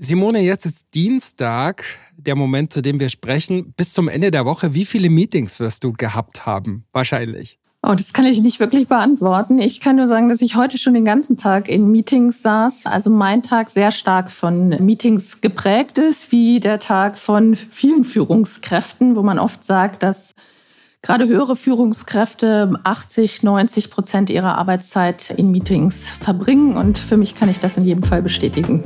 Simone, jetzt ist Dienstag, der Moment, zu dem wir sprechen. Bis zum Ende der Woche, wie viele Meetings wirst du gehabt haben? Wahrscheinlich. Oh, das kann ich nicht wirklich beantworten. Ich kann nur sagen, dass ich heute schon den ganzen Tag in Meetings saß. Also mein Tag sehr stark von Meetings geprägt ist, wie der Tag von vielen Führungskräften, wo man oft sagt, dass gerade höhere Führungskräfte 80, 90 Prozent ihrer Arbeitszeit in Meetings verbringen. Und für mich kann ich das in jedem Fall bestätigen.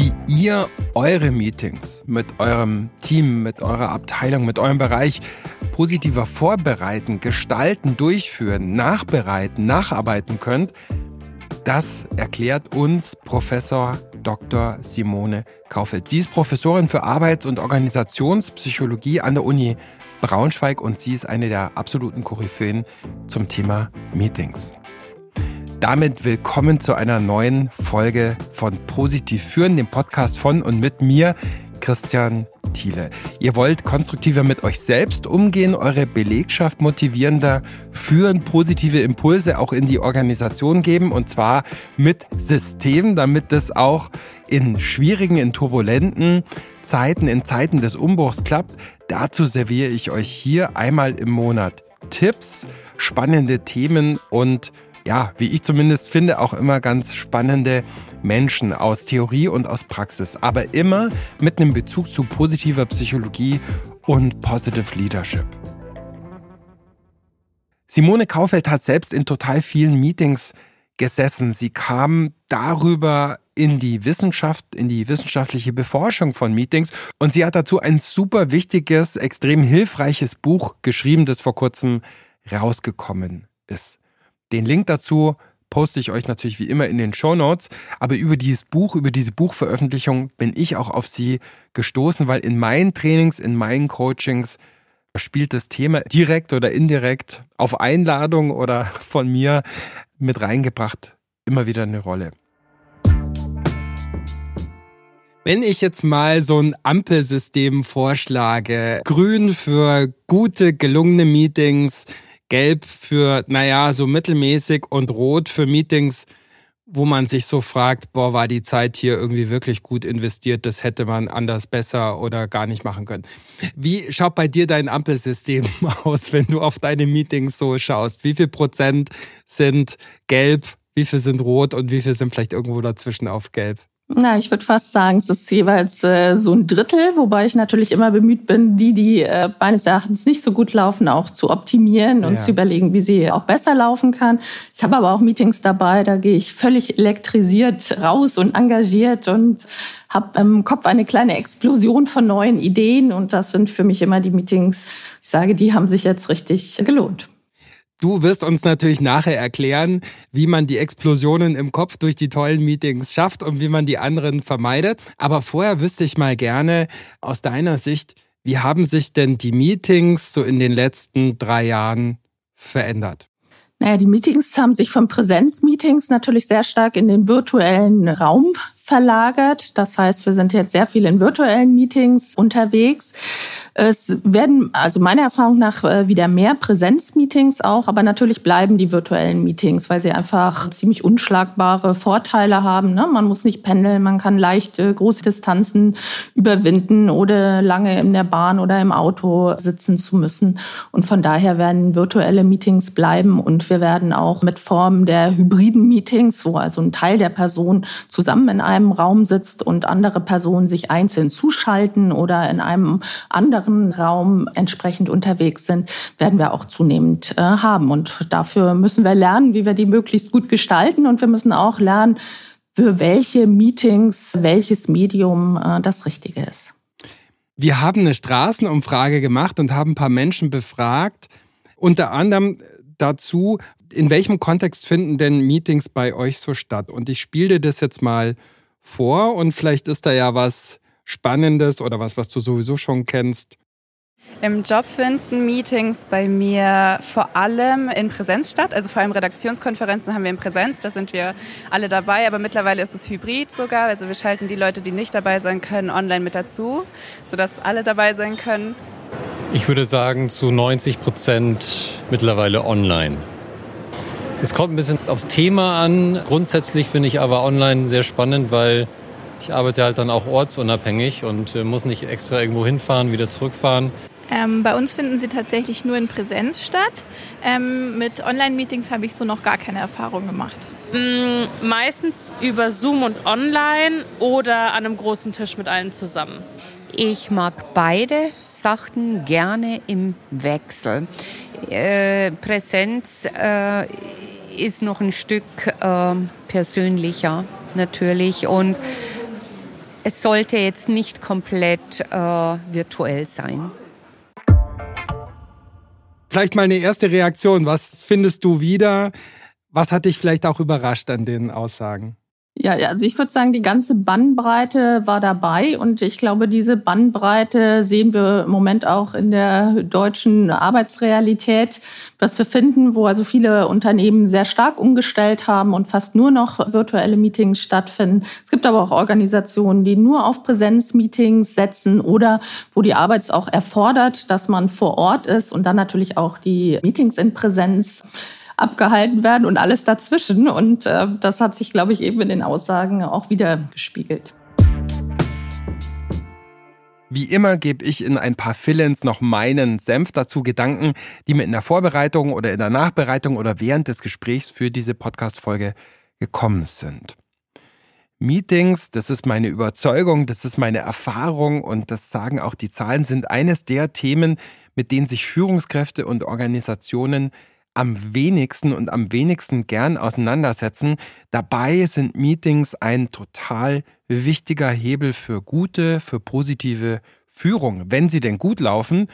Wie ihr eure Meetings mit eurem Team, mit eurer Abteilung, mit eurem Bereich positiver vorbereiten, gestalten, durchführen, nachbereiten, nacharbeiten könnt, das erklärt uns Professor Dr. Simone Kaufeld. Sie ist Professorin für Arbeits- und Organisationspsychologie an der Uni Braunschweig und sie ist eine der absoluten Koryphäen zum Thema Meetings. Damit willkommen zu einer neuen Folge von Positiv führen, dem Podcast von und mit mir, Christian Thiele. Ihr wollt konstruktiver mit euch selbst umgehen, eure Belegschaft motivierender führen, positive Impulse auch in die Organisation geben und zwar mit Systemen, damit es auch in schwierigen, in turbulenten Zeiten, in Zeiten des Umbruchs klappt. Dazu serviere ich euch hier einmal im Monat Tipps, spannende Themen und ja, wie ich zumindest finde, auch immer ganz spannende Menschen aus Theorie und aus Praxis, aber immer mit einem Bezug zu positiver Psychologie und Positive Leadership. Simone Kaufeld hat selbst in total vielen Meetings gesessen. Sie kam darüber in die Wissenschaft, in die wissenschaftliche Beforschung von Meetings und sie hat dazu ein super wichtiges, extrem hilfreiches Buch geschrieben, das vor kurzem rausgekommen ist. Den Link dazu poste ich euch natürlich wie immer in den Show Notes. Aber über dieses Buch, über diese Buchveröffentlichung bin ich auch auf sie gestoßen, weil in meinen Trainings, in meinen Coachings spielt das Thema direkt oder indirekt auf Einladung oder von mir mit reingebracht immer wieder eine Rolle. Wenn ich jetzt mal so ein Ampelsystem vorschlage, grün für gute, gelungene Meetings, gelb für, naja, so mittelmäßig und rot für Meetings, wo man sich so fragt, boah, war die Zeit hier irgendwie wirklich gut investiert, das hätte man anders besser oder gar nicht machen können. Wie schaut bei dir dein Ampelsystem aus, wenn du auf deine Meetings so schaust? Wie viel Prozent sind gelb, wie viel sind rot und wie viel sind vielleicht irgendwo dazwischen auf gelb? Na, ich würde fast sagen, es ist jeweils äh, so ein Drittel, wobei ich natürlich immer bemüht bin, die, die äh, meines Erachtens nicht so gut laufen, auch zu optimieren und ja. zu überlegen, wie sie auch besser laufen kann. Ich habe aber auch Meetings dabei, da gehe ich völlig elektrisiert raus und engagiert und habe im Kopf eine kleine Explosion von neuen Ideen und das sind für mich immer die Meetings, ich sage, die haben sich jetzt richtig gelohnt. Du wirst uns natürlich nachher erklären, wie man die Explosionen im Kopf durch die tollen Meetings schafft und wie man die anderen vermeidet. Aber vorher wüsste ich mal gerne aus deiner Sicht, wie haben sich denn die Meetings so in den letzten drei Jahren verändert? Naja, die Meetings haben sich von Präsenzmeetings natürlich sehr stark in den virtuellen Raum verlagert. Das heißt, wir sind jetzt sehr viel in virtuellen Meetings unterwegs. Es werden also meiner Erfahrung nach äh, wieder mehr Präsenzmeetings auch, aber natürlich bleiben die virtuellen Meetings, weil sie einfach ziemlich unschlagbare Vorteile haben. Ne? Man muss nicht pendeln, man kann leicht große Distanzen überwinden oder lange in der Bahn oder im Auto sitzen zu müssen. Und von daher werden virtuelle Meetings bleiben und wir werden auch mit Formen der hybriden Meetings, wo also ein Teil der Person zusammen in einem Raum sitzt und andere Personen sich einzeln zuschalten oder in einem anderen anderen Raum entsprechend unterwegs sind, werden wir auch zunehmend äh, haben. Und dafür müssen wir lernen, wie wir die möglichst gut gestalten. Und wir müssen auch lernen, für welche Meetings welches Medium äh, das Richtige ist. Wir haben eine Straßenumfrage gemacht und haben ein paar Menschen befragt, unter anderem dazu, in welchem Kontext finden denn Meetings bei euch so statt? Und ich spiele dir das jetzt mal vor und vielleicht ist da ja was Spannendes oder was, was du sowieso schon kennst? Im Job finden Meetings bei mir vor allem in Präsenz statt. Also vor allem Redaktionskonferenzen haben wir in Präsenz, da sind wir alle dabei, aber mittlerweile ist es hybrid sogar. Also wir schalten die Leute, die nicht dabei sein können, online mit dazu, sodass alle dabei sein können. Ich würde sagen zu 90 Prozent mittlerweile online. Es kommt ein bisschen aufs Thema an. Grundsätzlich finde ich aber online sehr spannend, weil ich arbeite halt dann auch ortsunabhängig und äh, muss nicht extra irgendwo hinfahren, wieder zurückfahren. Ähm, bei uns finden sie tatsächlich nur in Präsenz statt. Ähm, mit Online-Meetings habe ich so noch gar keine Erfahrung gemacht. Mm, meistens über Zoom und online oder an einem großen Tisch mit allen zusammen. Ich mag beide Sachen gerne im Wechsel. Äh, Präsenz äh, ist noch ein Stück äh, persönlicher natürlich und es sollte jetzt nicht komplett äh, virtuell sein. Vielleicht mal eine erste Reaktion. Was findest du wieder? Was hat dich vielleicht auch überrascht an den Aussagen? Ja, also ich würde sagen, die ganze Bandbreite war dabei und ich glaube, diese Bandbreite sehen wir im Moment auch in der deutschen Arbeitsrealität, was wir finden, wo also viele Unternehmen sehr stark umgestellt haben und fast nur noch virtuelle Meetings stattfinden. Es gibt aber auch Organisationen, die nur auf Präsenzmeetings setzen oder wo die Arbeit auch erfordert, dass man vor Ort ist und dann natürlich auch die Meetings in Präsenz abgehalten werden und alles dazwischen. Und äh, das hat sich, glaube ich, eben in den Aussagen auch wieder gespiegelt. Wie immer gebe ich in ein paar Fillens noch meinen Senf dazu Gedanken, die mir in der Vorbereitung oder in der Nachbereitung oder während des Gesprächs für diese Podcast-Folge gekommen sind. Meetings, das ist meine Überzeugung, das ist meine Erfahrung und das sagen auch die Zahlen, sind eines der Themen, mit denen sich Führungskräfte und Organisationen am wenigsten und am wenigsten gern auseinandersetzen. Dabei sind Meetings ein total wichtiger Hebel für gute, für positive Führung, wenn sie denn gut laufen.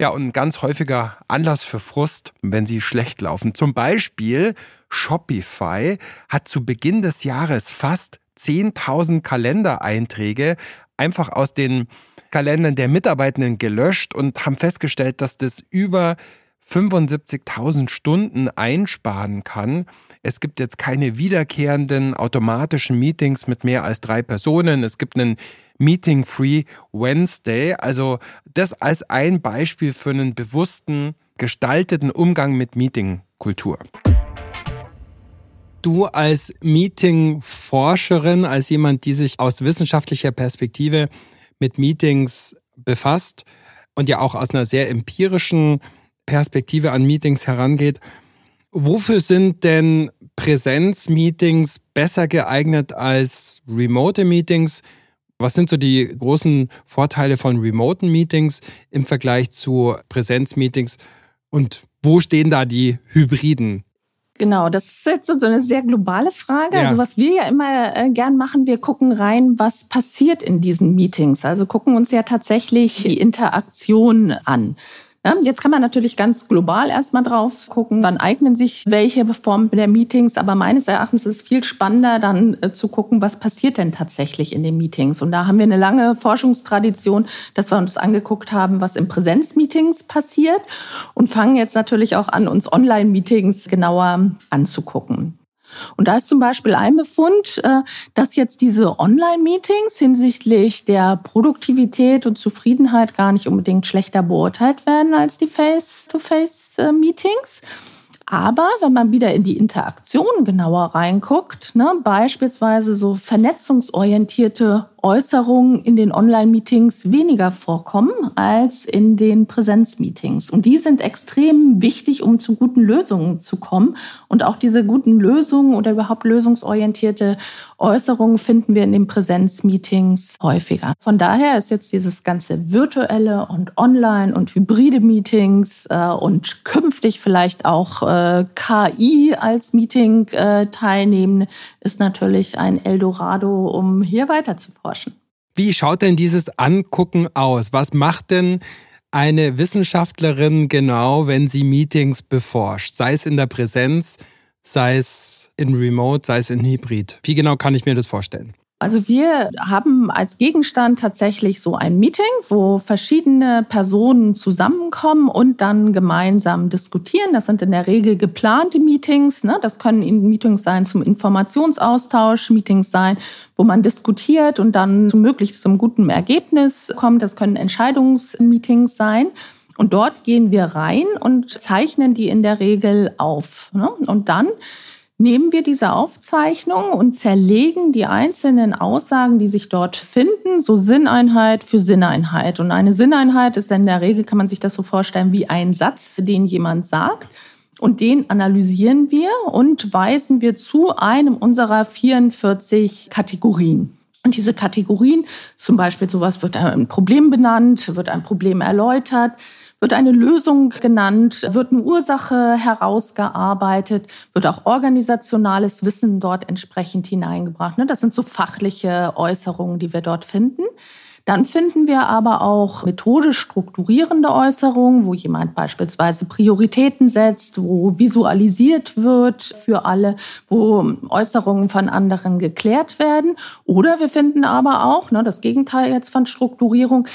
Ja, und ein ganz häufiger Anlass für Frust, wenn sie schlecht laufen. Zum Beispiel Shopify hat zu Beginn des Jahres fast 10.000 Kalendereinträge einfach aus den Kalendern der Mitarbeitenden gelöscht und haben festgestellt, dass das über 75.000 Stunden einsparen kann. Es gibt jetzt keine wiederkehrenden automatischen Meetings mit mehr als drei Personen. Es gibt einen Meeting-Free Wednesday. Also das als ein Beispiel für einen bewussten, gestalteten Umgang mit Meetingkultur. Du als Meeting-Forscherin, als jemand, die sich aus wissenschaftlicher Perspektive mit Meetings befasst und ja auch aus einer sehr empirischen Perspektive an Meetings herangeht. Wofür sind denn Präsenzmeetings besser geeignet als Remote-Meetings? Was sind so die großen Vorteile von Remote-Meetings im Vergleich zu Präsenzmeetings? Und wo stehen da die Hybriden? Genau, das ist jetzt so eine sehr globale Frage. Ja. Also was wir ja immer äh, gern machen, wir gucken rein, was passiert in diesen Meetings. Also gucken uns ja tatsächlich die Interaktion an. Jetzt kann man natürlich ganz global erstmal drauf gucken, wann eignen sich welche Formen der Meetings. Aber meines Erachtens ist es viel spannender, dann äh, zu gucken, was passiert denn tatsächlich in den Meetings. Und da haben wir eine lange Forschungstradition, dass wir uns angeguckt haben, was in Präsenzmeetings passiert und fangen jetzt natürlich auch an, uns Online-Meetings genauer anzugucken. Und da ist zum Beispiel ein Befund, äh, dass jetzt diese Online-Meetings hinsichtlich der Produktivität und Zufriedenheit gar nicht unbedingt schlechter beurteilt werden als die Face-to-Face-Meetings. Aber wenn man wieder in die Interaktion genauer reinguckt, ne, beispielsweise so vernetzungsorientierte Äußerungen in den Online-Meetings weniger vorkommen als in den Präsenz-Meetings. Und die sind extrem wichtig, um zu guten Lösungen zu kommen. Und auch diese guten Lösungen oder überhaupt lösungsorientierte Äußerungen finden wir in den Präsenz-Meetings häufiger. Von daher ist jetzt dieses ganze virtuelle und online und hybride Meetings äh, und künftig vielleicht auch äh, KI als Meeting äh, teilnehmen, ist natürlich ein Eldorado, um hier weiter forschen. Wie schaut denn dieses Angucken aus? Was macht denn eine Wissenschaftlerin genau, wenn sie Meetings beforscht? Sei es in der Präsenz, sei es in Remote, sei es in Hybrid. Wie genau kann ich mir das vorstellen? Also wir haben als Gegenstand tatsächlich so ein Meeting, wo verschiedene Personen zusammenkommen und dann gemeinsam diskutieren. Das sind in der Regel geplante Meetings. Ne? Das können Meetings sein zum Informationsaustausch, Meetings sein, wo man diskutiert und dann möglichst zum guten Ergebnis kommt. Das können Entscheidungsmeetings sein. Und dort gehen wir rein und zeichnen die in der Regel auf. Ne? Und dann nehmen wir diese Aufzeichnung und zerlegen die einzelnen Aussagen, die sich dort finden, so Sinneinheit für Sinneinheit. Und eine Sinneinheit ist in der Regel, kann man sich das so vorstellen, wie ein Satz, den jemand sagt. Und den analysieren wir und weisen wir zu einem unserer 44 Kategorien. Und diese Kategorien, zum Beispiel sowas wird ein Problem benannt, wird ein Problem erläutert, wird eine Lösung genannt, wird eine Ursache herausgearbeitet, wird auch organisationales Wissen dort entsprechend hineingebracht. Ne? Das sind so fachliche Äußerungen, die wir dort finden. Dann finden wir aber auch methodisch strukturierende Äußerungen, wo jemand beispielsweise Prioritäten setzt, wo visualisiert wird für alle, wo Äußerungen von anderen geklärt werden. Oder wir finden aber auch, ne, das Gegenteil jetzt von Strukturierung,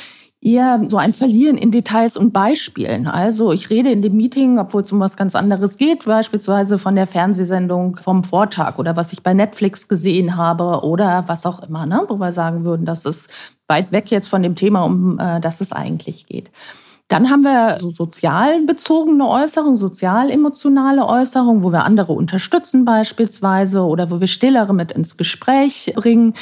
eher so ein Verlieren in Details und Beispielen. Also ich rede in dem Meeting, obwohl es um was ganz anderes geht, beispielsweise von der Fernsehsendung vom Vortag oder was ich bei Netflix gesehen habe oder was auch immer, ne? wo wir sagen würden, das ist weit weg jetzt von dem Thema, um äh, das es eigentlich geht. Dann haben wir so sozial bezogene Äußerungen, sozial-emotionale Äußerungen, wo wir andere unterstützen beispielsweise oder wo wir Stillere mit ins Gespräch bringen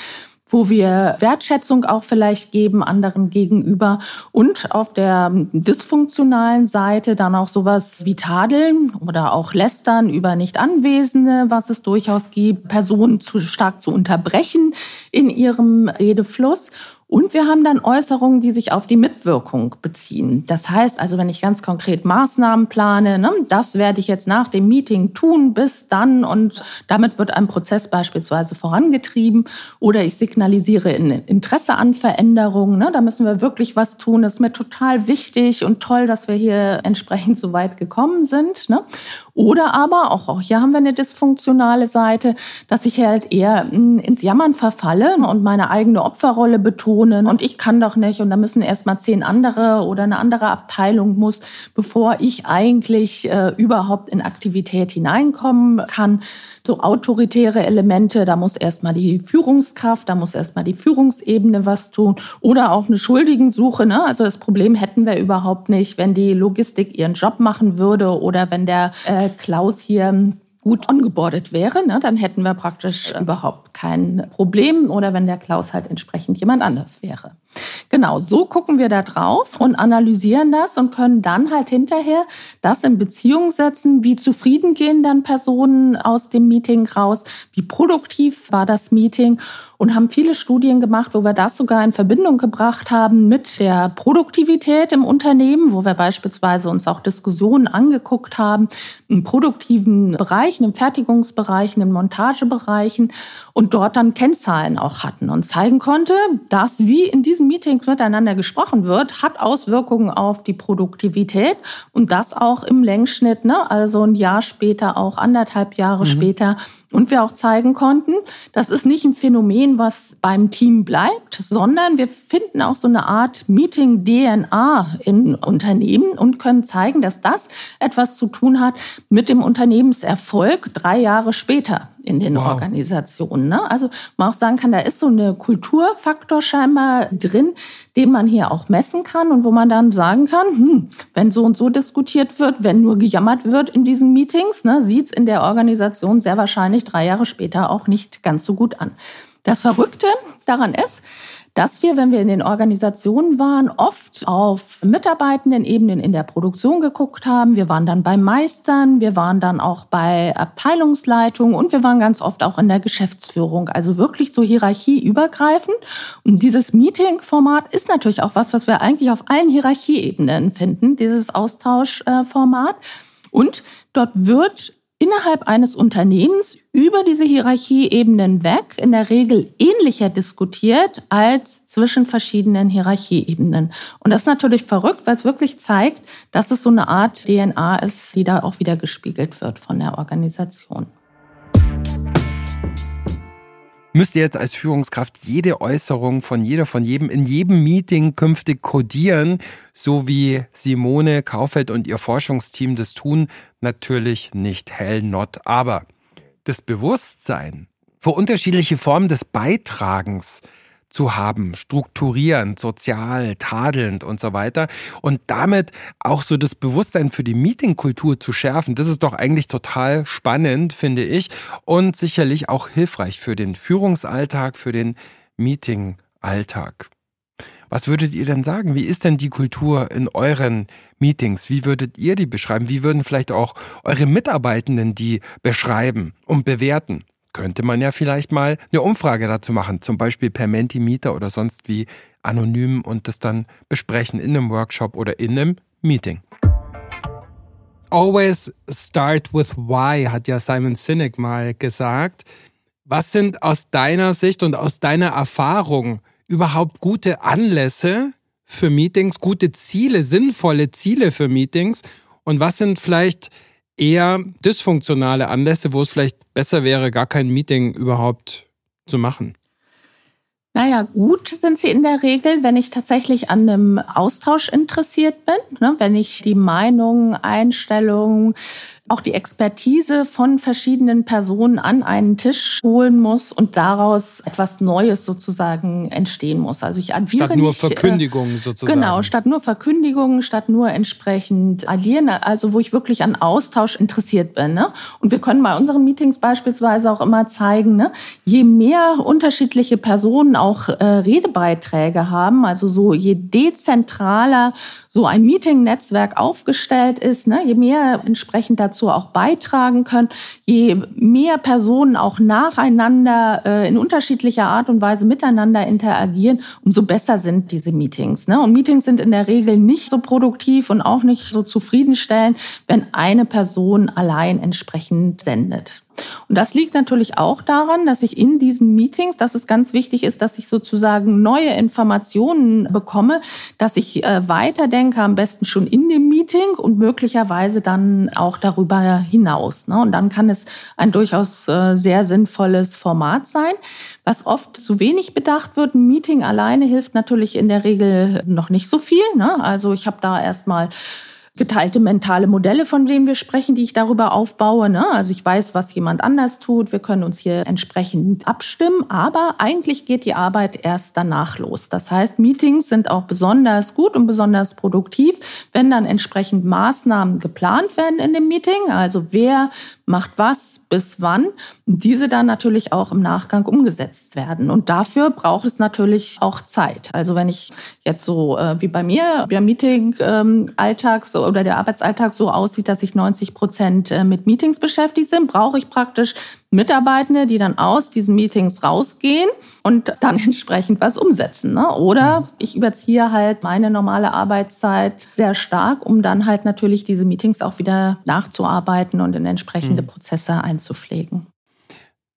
wo wir Wertschätzung auch vielleicht geben anderen gegenüber und auf der dysfunktionalen Seite dann auch sowas wie Tadeln oder auch Lästern über Nicht-Anwesende, was es durchaus gibt, Personen zu stark zu unterbrechen in ihrem Redefluss und wir haben dann Äußerungen, die sich auf die Mitwirkung beziehen. Das heißt also, wenn ich ganz konkret Maßnahmen plane, ne, das werde ich jetzt nach dem Meeting tun, bis dann und damit wird ein Prozess beispielsweise vorangetrieben oder ich signalisiere Interesse an Veränderungen. Ne, da müssen wir wirklich was tun. Das ist mir total wichtig und toll, dass wir hier entsprechend so weit gekommen sind. Ne. Oder aber, auch, auch hier haben wir eine dysfunktionale Seite, dass ich halt eher hm, ins Jammern verfalle und meine eigene Opferrolle betone und ich kann doch nicht und da müssen erst mal zehn andere oder eine andere Abteilung muss, bevor ich eigentlich äh, überhaupt in Aktivität hineinkommen kann so autoritäre Elemente, da muss erstmal die Führungskraft, da muss erstmal die Führungsebene was tun oder auch eine Schuldigensuche. Ne? Also das Problem hätten wir überhaupt nicht, wenn die Logistik ihren Job machen würde oder wenn der äh, Klaus hier gut ongeboardet wäre, ne, dann hätten wir praktisch überhaupt kein Problem oder wenn der Klaus halt entsprechend jemand anders wäre. Genau, so gucken wir da drauf und analysieren das und können dann halt hinterher das in Beziehung setzen, wie zufrieden gehen dann Personen aus dem Meeting raus, wie produktiv war das Meeting und haben viele Studien gemacht, wo wir das sogar in Verbindung gebracht haben mit der Produktivität im Unternehmen, wo wir beispielsweise uns auch Diskussionen angeguckt haben in produktiven Bereichen, im Fertigungsbereichen, in Montagebereichen und dort dann Kennzahlen auch hatten und zeigen konnte, dass wie in diesem Meeting miteinander gesprochen wird, hat Auswirkungen auf die Produktivität und das auch im Längsschnitt, ne? also ein Jahr später, auch anderthalb Jahre mhm. später. Und wir auch zeigen konnten, das ist nicht ein Phänomen, was beim Team bleibt, sondern wir finden auch so eine Art Meeting-DNA in Unternehmen und können zeigen, dass das etwas zu tun hat mit dem Unternehmenserfolg drei Jahre später in den wow. Organisationen. Ne? Also man auch sagen kann, da ist so eine Kulturfaktor scheinbar drin, den man hier auch messen kann und wo man dann sagen kann, hm, wenn so und so diskutiert wird, wenn nur gejammert wird in diesen Meetings, ne, sieht es in der Organisation sehr wahrscheinlich drei Jahre später auch nicht ganz so gut an. Das Verrückte daran ist, dass wir, wenn wir in den Organisationen waren, oft auf mitarbeitenden Ebenen in der Produktion geguckt haben. Wir waren dann bei Meistern, wir waren dann auch bei Abteilungsleitungen und wir waren ganz oft auch in der Geschäftsführung. Also wirklich so hierarchieübergreifend. Und dieses Meeting-Format ist natürlich auch was, was wir eigentlich auf allen Hierarchieebenen finden, dieses Austauschformat. Und dort wird innerhalb eines Unternehmens über diese Hierarchieebenen weg in der Regel ähnlicher diskutiert als zwischen verschiedenen Hierarchieebenen. Und das ist natürlich verrückt, weil es wirklich zeigt, dass es so eine Art DNA ist, die da auch wieder gespiegelt wird von der Organisation. Müsst ihr jetzt als Führungskraft jede Äußerung von jeder, von jedem, in jedem Meeting künftig kodieren, so wie Simone Kaufeld und ihr Forschungsteam das tun? Natürlich nicht hell not. Aber das Bewusstsein für unterschiedliche Formen des Beitragens zu haben, strukturierend, sozial, tadelnd und so weiter. Und damit auch so das Bewusstsein für die Meetingkultur zu schärfen, das ist doch eigentlich total spannend, finde ich. Und sicherlich auch hilfreich für den Führungsalltag, für den Meetingalltag. Was würdet ihr denn sagen? Wie ist denn die Kultur in euren Meetings? Wie würdet ihr die beschreiben? Wie würden vielleicht auch eure Mitarbeitenden die beschreiben und bewerten? Könnte man ja vielleicht mal eine Umfrage dazu machen, zum Beispiel per Mentimeter oder sonst wie anonym und das dann besprechen in einem Workshop oder in einem Meeting. Always start with why, hat ja Simon Sinek mal gesagt. Was sind aus deiner Sicht und aus deiner Erfahrung überhaupt gute Anlässe für Meetings, gute Ziele, sinnvolle Ziele für Meetings? Und was sind vielleicht eher dysfunktionale Anlässe, wo es vielleicht besser wäre, gar kein Meeting überhaupt zu machen? Naja, gut sind sie in der Regel, wenn ich tatsächlich an einem Austausch interessiert bin, ne? wenn ich die Meinung, Einstellung, auch die Expertise von verschiedenen Personen an einen Tisch holen muss und daraus etwas Neues sozusagen entstehen muss. Also ich addiere statt nur nicht, äh, Verkündigungen sozusagen. Genau, statt nur Verkündigungen, statt nur entsprechend addieren, also wo ich wirklich an Austausch interessiert bin. Ne? Und wir können bei unseren Meetings beispielsweise auch immer zeigen, ne, je mehr unterschiedliche Personen auch äh, Redebeiträge haben, also so je dezentraler so ein Meeting-Netzwerk aufgestellt ist, ne, je mehr entsprechend dazu auch beitragen können, je mehr Personen auch nacheinander äh, in unterschiedlicher Art und Weise miteinander interagieren, umso besser sind diese Meetings. Ne? Und Meetings sind in der Regel nicht so produktiv und auch nicht so zufriedenstellend, wenn eine Person allein entsprechend sendet. Und das liegt natürlich auch daran, dass ich in diesen Meetings, dass es ganz wichtig ist, dass ich sozusagen neue Informationen bekomme, dass ich äh, weiterdenke, am besten schon in dem Meeting und möglicherweise dann auch darüber hinaus. Ne? Und dann kann es ein durchaus äh, sehr sinnvolles Format sein. Was oft zu wenig bedacht wird, ein Meeting alleine hilft natürlich in der Regel noch nicht so viel. Ne? Also ich habe da erstmal geteilte mentale Modelle, von denen wir sprechen, die ich darüber aufbaue. Ne? Also ich weiß, was jemand anders tut. Wir können uns hier entsprechend abstimmen. Aber eigentlich geht die Arbeit erst danach los. Das heißt, Meetings sind auch besonders gut und besonders produktiv, wenn dann entsprechend Maßnahmen geplant werden in dem Meeting. Also wer macht was, bis wann. Und diese dann natürlich auch im Nachgang umgesetzt werden. Und dafür braucht es natürlich auch Zeit. Also wenn ich jetzt so äh, wie bei mir der Meeting-Alltag so, oder der Arbeitsalltag so aussieht, dass ich 90 Prozent äh, mit Meetings beschäftigt bin, brauche ich praktisch Mitarbeitende, die dann aus diesen Meetings rausgehen und dann entsprechend was umsetzen. Ne? Oder ich überziehe halt meine normale Arbeitszeit sehr stark, um dann halt natürlich diese Meetings auch wieder nachzuarbeiten und in entsprechende mhm. Prozesse einzupflegen.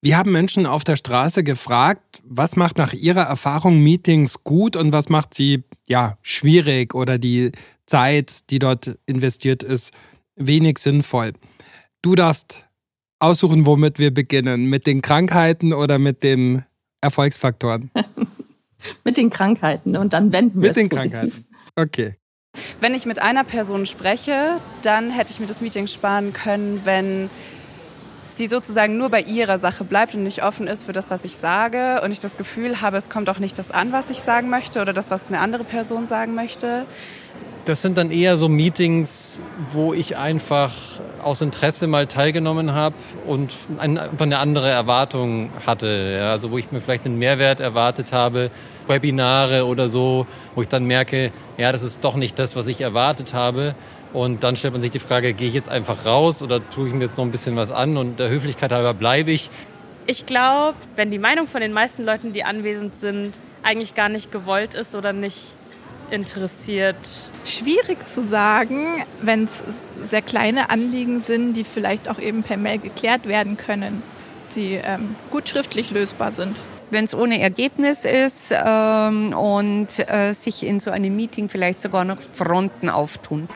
Wir haben Menschen auf der Straße gefragt, was macht nach ihrer Erfahrung Meetings gut und was macht sie ja schwierig oder die Zeit, die dort investiert ist, wenig sinnvoll. Du darfst aussuchen, womit wir beginnen. Mit den Krankheiten oder mit den Erfolgsfaktoren? mit den Krankheiten und dann wenden wir Mit den positiv. Krankheiten. Okay. Wenn ich mit einer Person spreche, dann hätte ich mir das Meeting sparen können, wenn sie sozusagen nur bei ihrer Sache bleibt und nicht offen ist für das, was ich sage und ich das Gefühl habe, es kommt auch nicht das an, was ich sagen möchte oder das, was eine andere Person sagen möchte. Das sind dann eher so Meetings, wo ich einfach aus Interesse mal teilgenommen habe und einfach eine andere Erwartung hatte. Ja, also wo ich mir vielleicht einen Mehrwert erwartet habe, Webinare oder so, wo ich dann merke, ja, das ist doch nicht das, was ich erwartet habe. Und dann stellt man sich die Frage, gehe ich jetzt einfach raus oder tue ich mir jetzt noch ein bisschen was an und der Höflichkeit halber bleibe ich. Ich glaube, wenn die Meinung von den meisten Leuten, die anwesend sind, eigentlich gar nicht gewollt ist oder nicht interessiert? Schwierig zu sagen, wenn es sehr kleine Anliegen sind, die vielleicht auch eben per Mail geklärt werden können, die ähm, gut schriftlich lösbar sind. Wenn es ohne Ergebnis ist ähm, und äh, sich in so einem Meeting vielleicht sogar noch Fronten auftun.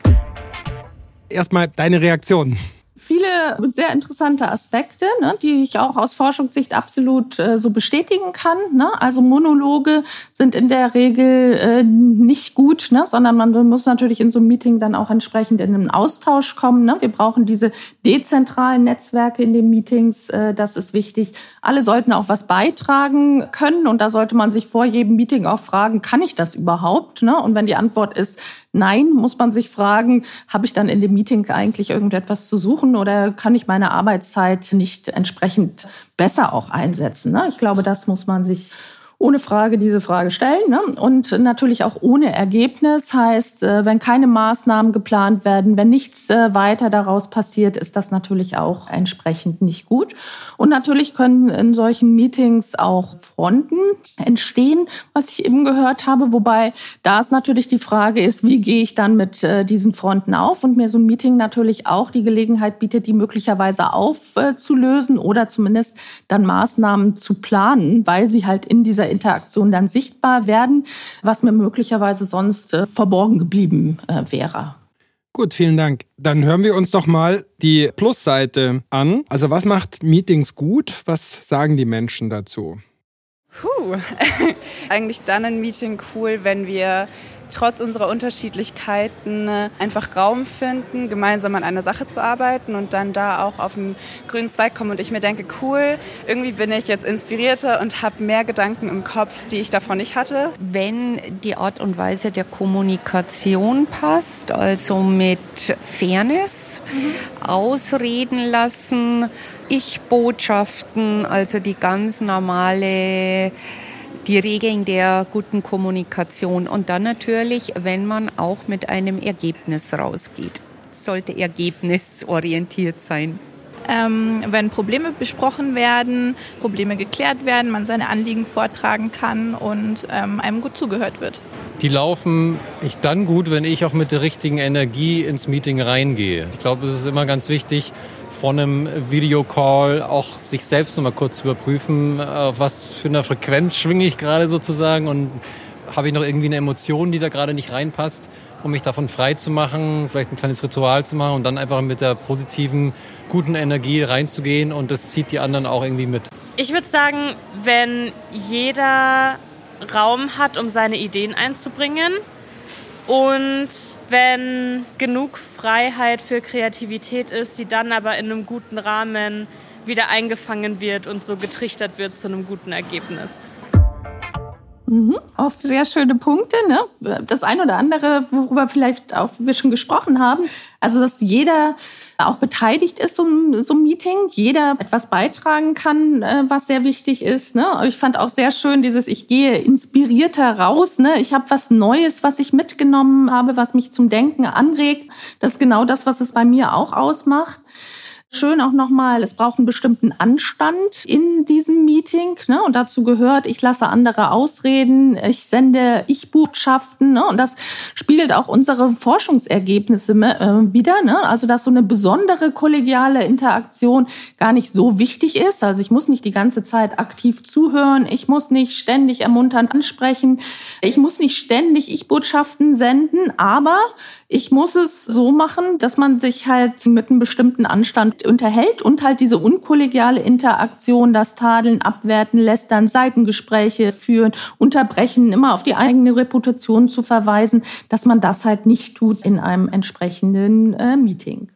Erstmal deine Reaktion. Viele sehr interessante Aspekte, ne, die ich auch aus Forschungssicht absolut äh, so bestätigen kann. Ne? Also Monologe sind in der Regel äh, nicht gut, ne? sondern man muss natürlich in so einem Meeting dann auch entsprechend in einen Austausch kommen. Ne? Wir brauchen diese dezentralen Netzwerke in den Meetings, äh, das ist wichtig. Alle sollten auch was beitragen können und da sollte man sich vor jedem Meeting auch fragen, kann ich das überhaupt? Ne? Und wenn die Antwort ist, Nein, muss man sich fragen, habe ich dann in dem Meeting eigentlich irgendetwas zu suchen oder kann ich meine Arbeitszeit nicht entsprechend besser auch einsetzen? Ne? Ich glaube, das muss man sich ohne Frage diese Frage stellen. Ne? Und natürlich auch ohne Ergebnis heißt, äh, wenn keine Maßnahmen geplant werden, wenn nichts äh, weiter daraus passiert, ist das natürlich auch entsprechend nicht gut. Und natürlich können in solchen Meetings auch Fronten entstehen, was ich eben gehört habe. Wobei da ist natürlich die Frage ist, wie gehe ich dann mit äh, diesen Fronten auf? Und mir so ein Meeting natürlich auch die Gelegenheit bietet, die möglicherweise aufzulösen oder zumindest dann Maßnahmen zu planen, weil sie halt in dieser Interaktion dann sichtbar werden, was mir möglicherweise sonst äh, verborgen geblieben äh, wäre. Gut, vielen Dank. Dann hören wir uns doch mal die Plusseite an. Also was macht Meetings gut? Was sagen die Menschen dazu? Puh, eigentlich dann ein Meeting cool, wenn wir trotz unserer Unterschiedlichkeiten äh, einfach Raum finden, gemeinsam an einer Sache zu arbeiten und dann da auch auf den grünen Zweig kommen. Und ich mir denke, cool, irgendwie bin ich jetzt inspirierter und habe mehr Gedanken im Kopf, die ich davon nicht hatte. Wenn die Art und Weise der Kommunikation passt, also mit Fairness, mhm. ausreden lassen, Ich-Botschaften, also die ganz normale die Regeln der guten Kommunikation und dann natürlich, wenn man auch mit einem Ergebnis rausgeht. Sollte ergebnisorientiert sein. Ähm, wenn Probleme besprochen werden, Probleme geklärt werden, man seine Anliegen vortragen kann und ähm, einem gut zugehört wird. Die laufen ich dann gut, wenn ich auch mit der richtigen Energie ins Meeting reingehe. Ich glaube, es ist immer ganz wichtig, vor einem Videocall auch sich selbst noch mal kurz überprüfen, auf was für eine Frequenz schwinge ich gerade sozusagen und habe ich noch irgendwie eine Emotion, die da gerade nicht reinpasst, um mich davon frei zu machen, vielleicht ein kleines Ritual zu machen und dann einfach mit der positiven, guten Energie reinzugehen und das zieht die anderen auch irgendwie mit. Ich würde sagen, wenn jeder Raum hat, um seine Ideen einzubringen, und wenn genug Freiheit für Kreativität ist, die dann aber in einem guten Rahmen wieder eingefangen wird und so getrichtert wird zu einem guten Ergebnis. Mhm, auch sehr schöne Punkte. Ne? Das eine oder andere, worüber vielleicht auch wir schon gesprochen haben. Also, dass jeder auch beteiligt ist, so ein, so ein Meeting, jeder etwas beitragen kann, äh, was sehr wichtig ist. Ne? Ich fand auch sehr schön dieses, ich gehe inspirierter raus. Ne? Ich habe was Neues, was ich mitgenommen habe, was mich zum Denken anregt. Das ist genau das, was es bei mir auch ausmacht. Schön auch nochmal, es braucht einen bestimmten Anstand in diesem Meeting. Ne? Und dazu gehört, ich lasse andere ausreden, ich sende Ich-Botschaften. Ne? Und das spiegelt auch unsere Forschungsergebnisse äh, wieder. Ne? Also, dass so eine besondere kollegiale Interaktion gar nicht so wichtig ist. Also, ich muss nicht die ganze Zeit aktiv zuhören. Ich muss nicht ständig ermuntern, ansprechen. Ich muss nicht ständig Ich-Botschaften senden. Aber ich muss es so machen, dass man sich halt mit einem bestimmten Anstand unterhält und halt diese unkollegiale Interaktion, das Tadeln, Abwerten, Lästern, Seitengespräche führen, unterbrechen, immer auf die eigene Reputation zu verweisen, dass man das halt nicht tut in einem entsprechenden äh, Meeting.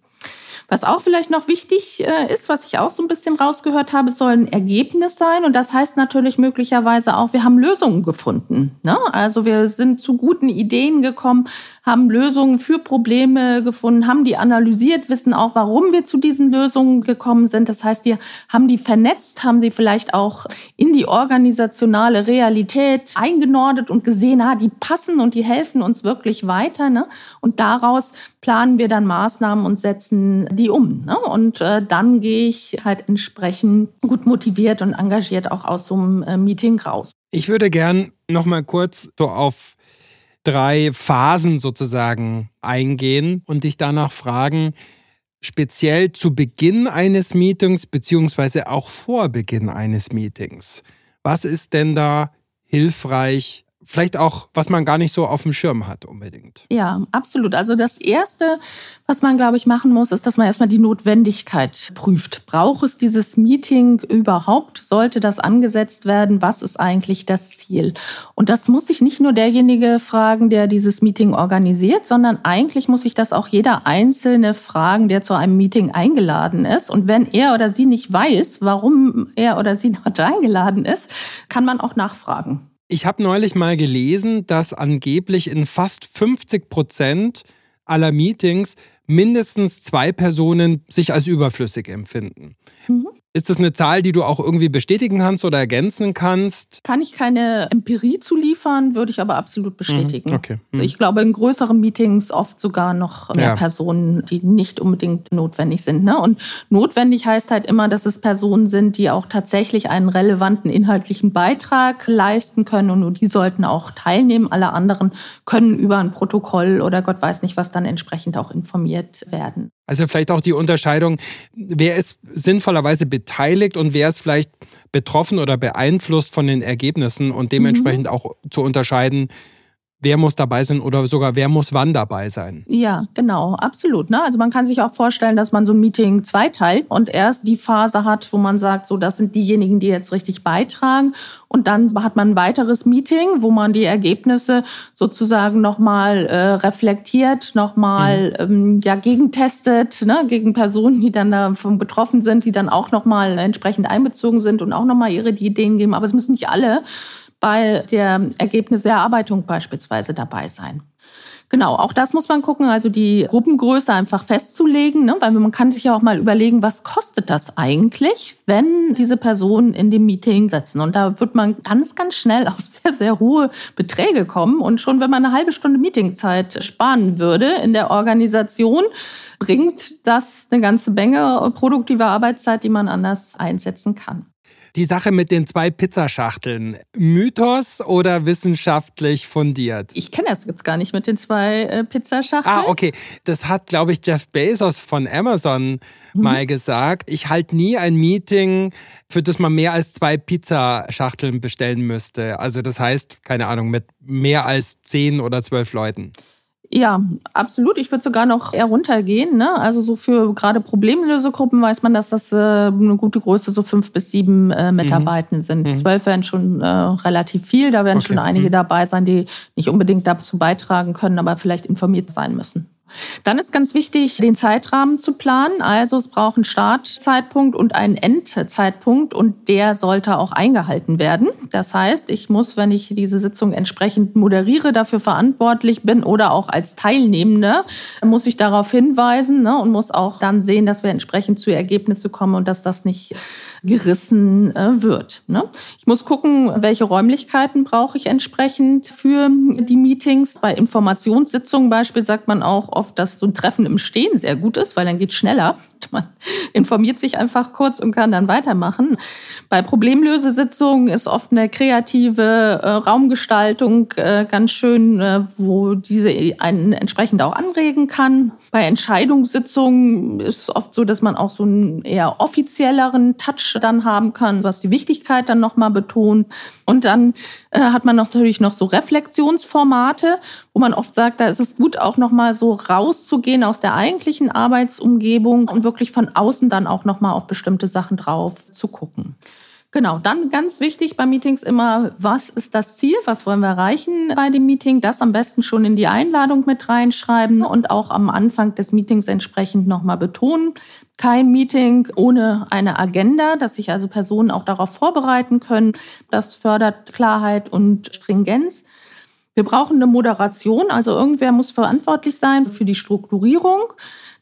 Was auch vielleicht noch wichtig äh, ist, was ich auch so ein bisschen rausgehört habe, soll ein Ergebnis sein. Und das heißt natürlich möglicherweise auch, wir haben Lösungen gefunden. Ne? Also wir sind zu guten Ideen gekommen, haben Lösungen für Probleme gefunden, haben die analysiert, wissen auch, warum wir zu diesen Lösungen gekommen sind. Das heißt, die haben die vernetzt, haben die vielleicht auch in die organisationale Realität eingenordet und gesehen, ah, die passen und die helfen uns wirklich weiter. Ne? Und daraus planen wir dann Maßnahmen und setzen die um. Ne? Und äh, dann gehe ich halt entsprechend gut motiviert und engagiert auch aus so einem äh, Meeting raus. Ich würde gern noch mal kurz so auf drei Phasen sozusagen eingehen und dich danach fragen, speziell zu Beginn eines Meetings beziehungsweise auch vor Beginn eines Meetings. Was ist denn da hilfreich vielleicht auch, was man gar nicht so auf dem Schirm hat unbedingt. Ja, absolut. Also das Erste, was man, glaube ich, machen muss, ist, dass man erstmal die Notwendigkeit prüft. Braucht es dieses Meeting überhaupt? Sollte das angesetzt werden? Was ist eigentlich das Ziel? Und das muss sich nicht nur derjenige fragen, der dieses Meeting organisiert, sondern eigentlich muss sich das auch jeder Einzelne fragen, der zu einem Meeting eingeladen ist. Und wenn er oder sie nicht weiß, warum er oder sie dort eingeladen ist, kann man auch nachfragen. Ich habe neulich mal gelesen, dass angeblich in fast 50 Prozent aller Meetings mindestens zwei Personen sich als überflüssig empfinden. Mhm. Ist das eine Zahl, die du auch irgendwie bestätigen kannst oder ergänzen kannst? Kann ich keine Empirie zuliefern, würde ich aber absolut bestätigen. Mhm, okay. Mhm. Ich glaube, in größeren Meetings oft sogar noch mehr ja. Personen, die nicht unbedingt notwendig sind. Ne? Und notwendig heißt halt immer, dass es Personen sind, die auch tatsächlich einen relevanten inhaltlichen Beitrag leisten können und nur die sollten auch teilnehmen. Alle anderen können über ein Protokoll oder Gott weiß nicht was dann entsprechend auch informiert werden. Also vielleicht auch die Unterscheidung, wer ist sinnvollerweise beteiligt und wer ist vielleicht betroffen oder beeinflusst von den Ergebnissen und dementsprechend mhm. auch zu unterscheiden, wer muss dabei sein oder sogar wer muss wann dabei sein. Ja, genau, absolut. Ne? Also man kann sich auch vorstellen, dass man so ein Meeting zweiteilt und erst die Phase hat, wo man sagt, so das sind diejenigen, die jetzt richtig beitragen und dann hat man ein weiteres Meeting, wo man die Ergebnisse sozusagen nochmal äh, reflektiert, nochmal mhm. ähm, ja, gegentestet, ne? gegen Personen, die dann davon betroffen sind, die dann auch nochmal entsprechend einbezogen sind und auch nochmal ihre Ideen geben. Aber es müssen nicht alle bei der Ergebniserarbeitung beispielsweise dabei sein. Genau, auch das muss man gucken, also die Gruppengröße einfach festzulegen, ne? weil man kann sich ja auch mal überlegen, was kostet das eigentlich, wenn diese Personen in dem Meeting sitzen. Und da wird man ganz, ganz schnell auf sehr, sehr hohe Beträge kommen. Und schon wenn man eine halbe Stunde Meetingzeit sparen würde in der Organisation, bringt das eine ganze Menge produktiver Arbeitszeit, die man anders einsetzen kann. Die Sache mit den zwei Pizzaschachteln, Mythos oder wissenschaftlich fundiert? Ich kenne das jetzt gar nicht mit den zwei äh, Pizzaschachteln. Ah, okay. Das hat, glaube ich, Jeff Bezos von Amazon mhm. mal gesagt. Ich halte nie ein Meeting, für das man mehr als zwei Pizzaschachteln bestellen müsste. Also das heißt, keine Ahnung, mit mehr als zehn oder zwölf Leuten. Ja, absolut. Ich würde sogar noch eher runtergehen. Ne? Also so für gerade Problemlösegruppen weiß man, dass das äh, eine gute Größe so fünf bis sieben äh, Mitarbeitenden mhm. sind. Mhm. Zwölf wären schon äh, relativ viel. Da werden okay. schon einige mhm. dabei sein, die nicht unbedingt dazu beitragen können, aber vielleicht informiert sein müssen. Dann ist ganz wichtig, den Zeitrahmen zu planen. Also es braucht einen Startzeitpunkt und einen Endzeitpunkt und der sollte auch eingehalten werden. Das heißt, ich muss, wenn ich diese Sitzung entsprechend moderiere, dafür verantwortlich bin oder auch als Teilnehmende, muss ich darauf hinweisen ne, und muss auch dann sehen, dass wir entsprechend zu Ergebnissen kommen und dass das nicht gerissen äh, wird. Ne? Ich muss gucken, welche Räumlichkeiten brauche ich entsprechend für die Meetings. Bei Informationssitzungen beispielsweise sagt man auch oft, dass so ein Treffen im Stehen sehr gut ist, weil dann geht es schneller. Man informiert sich einfach kurz und kann dann weitermachen. Bei Problemlösesitzungen ist oft eine kreative äh, Raumgestaltung äh, ganz schön, äh, wo diese einen entsprechend auch anregen kann. Bei Entscheidungssitzungen ist oft so, dass man auch so einen eher offizielleren Touch dann haben kann, was die Wichtigkeit dann nochmal betont. Und dann äh, hat man natürlich noch so Reflexionsformate, wo man oft sagt, da ist es gut, auch nochmal so rauszugehen aus der eigentlichen Arbeitsumgebung und wirklich von außen dann auch nochmal auf bestimmte Sachen drauf zu gucken. Genau, dann ganz wichtig bei Meetings immer, was ist das Ziel, was wollen wir erreichen bei dem Meeting? Das am besten schon in die Einladung mit reinschreiben und auch am Anfang des Meetings entsprechend nochmal betonen. Kein Meeting ohne eine Agenda, dass sich also Personen auch darauf vorbereiten können. Das fördert Klarheit und Stringenz. Wir brauchen eine Moderation, also irgendwer muss verantwortlich sein für die Strukturierung.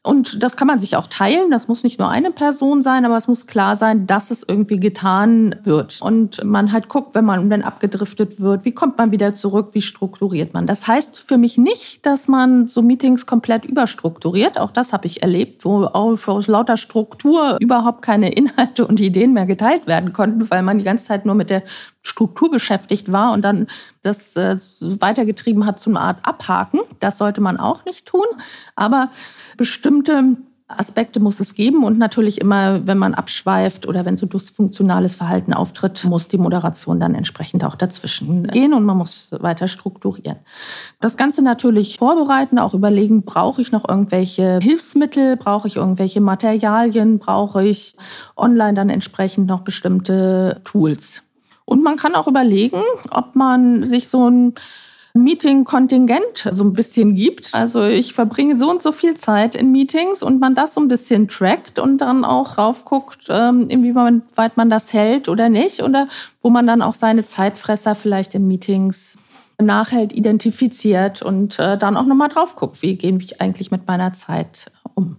Und das kann man sich auch teilen. Das muss nicht nur eine Person sein, aber es muss klar sein, dass es irgendwie getan wird. Und man halt guckt, wenn man dann abgedriftet wird, wie kommt man wieder zurück, wie strukturiert man. Das heißt für mich nicht, dass man so Meetings komplett überstrukturiert. Auch das habe ich erlebt, wo aus lauter Struktur überhaupt keine Inhalte und Ideen mehr geteilt werden konnten, weil man die ganze Zeit nur mit der Struktur beschäftigt war und dann das äh, weitergetrieben hat zum Art Abhaken. Das sollte man auch nicht tun. Aber bestimmte Aspekte muss es geben und natürlich immer, wenn man abschweift oder wenn so dysfunktionales Verhalten auftritt, muss die Moderation dann entsprechend auch dazwischen gehen und man muss weiter strukturieren. Das Ganze natürlich vorbereiten, auch überlegen, brauche ich noch irgendwelche Hilfsmittel, brauche ich irgendwelche Materialien, brauche ich online dann entsprechend noch bestimmte Tools. Und man kann auch überlegen, ob man sich so ein Meeting-Kontingent so ein bisschen gibt. Also ich verbringe so und so viel Zeit in Meetings und man das so ein bisschen trackt und dann auch raufguckt, ähm, inwieweit man das hält oder nicht. Oder wo man dann auch seine Zeitfresser vielleicht in Meetings nachhält, identifiziert und äh, dann auch nochmal drauf guckt, wie gehe ich eigentlich mit meiner Zeit um.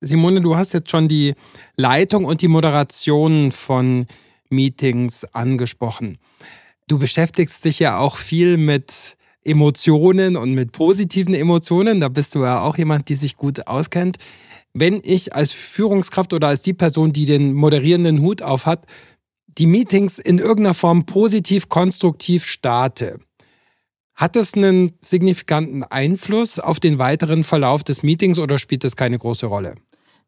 Simone, du hast jetzt schon die Leitung und die Moderation von Meetings angesprochen. Du beschäftigst dich ja auch viel mit Emotionen und mit positiven Emotionen. Da bist du ja auch jemand, die sich gut auskennt. Wenn ich als Führungskraft oder als die Person, die den moderierenden Hut auf hat, die Meetings in irgendeiner Form positiv, konstruktiv starte, hat das einen signifikanten Einfluss auf den weiteren Verlauf des Meetings oder spielt das keine große Rolle?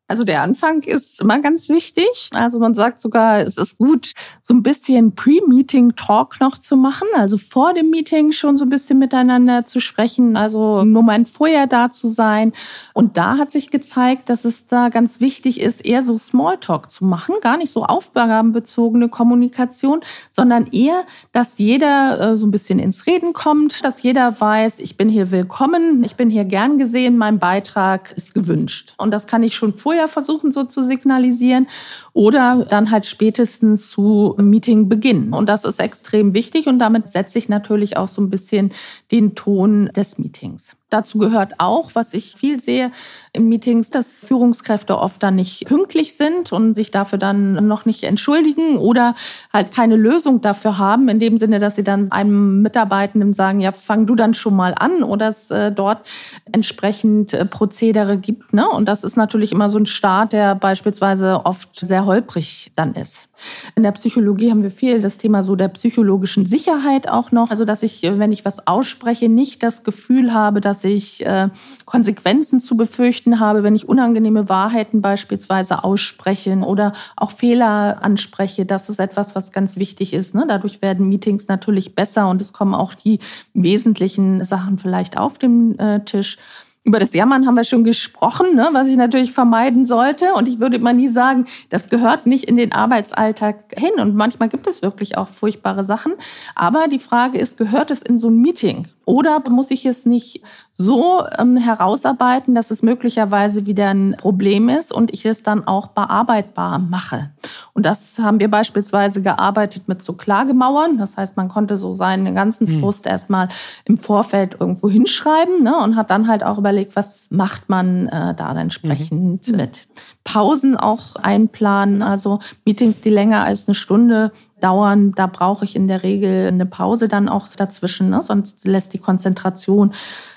Also der Anfang ist immer ganz wichtig. Also man sagt sogar, es ist gut, so ein bisschen Pre-Meeting-Talk noch zu machen. Also vor dem Meeting schon so ein bisschen miteinander zu sprechen. Also einen Moment vorher da zu sein. Und da hat sich gezeigt, dass es da ganz wichtig ist, eher so Smalltalk zu machen. Gar nicht so aufgabenbezogene Kommunikation, sondern eher, dass jeder äh, so ein bisschen ins Reden kommt, dass jeder weiß, ich bin hier willkommen, ich bin hier gern gesehen, mein Beitrag ist gewünscht. Und das kann ich schon vorher vorher versuchen so zu signalisieren oder dann halt spätestens zu Meetingbeginn. Und das ist extrem wichtig und damit setze ich natürlich auch so ein bisschen den Ton des Meetings. Dazu gehört auch, was ich viel sehe in Meetings, dass Führungskräfte oft dann nicht pünktlich sind und sich dafür dann noch nicht entschuldigen oder halt keine Lösung dafür haben, in dem Sinne, dass sie dann einem Mitarbeitenden sagen, ja, fang du dann schon mal an oder es äh, dort entsprechend äh, Prozedere gibt. Ne? Und das ist natürlich immer so ein Start, der beispielsweise oft sehr holprig dann ist. In der Psychologie haben wir viel das Thema so der psychologischen Sicherheit auch noch. Also, dass ich, wenn ich was ausspreche, nicht das Gefühl habe, dass ich äh, Konsequenzen zu befürchten habe, wenn ich unangenehme Wahrheiten beispielsweise ausspreche oder auch Fehler anspreche. Das ist etwas, was ganz wichtig ist. Ne? Dadurch werden Meetings natürlich besser und es kommen auch die wesentlichen Sachen vielleicht auf den äh, Tisch. Über das Jammern haben wir schon gesprochen, ne, was ich natürlich vermeiden sollte. Und ich würde immer nie sagen, das gehört nicht in den Arbeitsalltag hin. Und manchmal gibt es wirklich auch furchtbare Sachen. Aber die Frage ist, gehört es in so ein Meeting? Oder muss ich es nicht so ähm, herausarbeiten, dass es möglicherweise wieder ein Problem ist und ich es dann auch bearbeitbar mache? Und das haben wir beispielsweise gearbeitet mit so Klagemauern. Das heißt, man konnte so seinen ganzen hm. Frust erstmal im Vorfeld irgendwo hinschreiben ne, und hat dann halt auch überlegt, was macht man äh, da entsprechend mhm. mit. Pausen auch einplanen, also Meetings, die länger als eine Stunde dauern. Da brauche ich in der Regel eine Pause dann auch dazwischen, ne? sonst lässt die Konzentration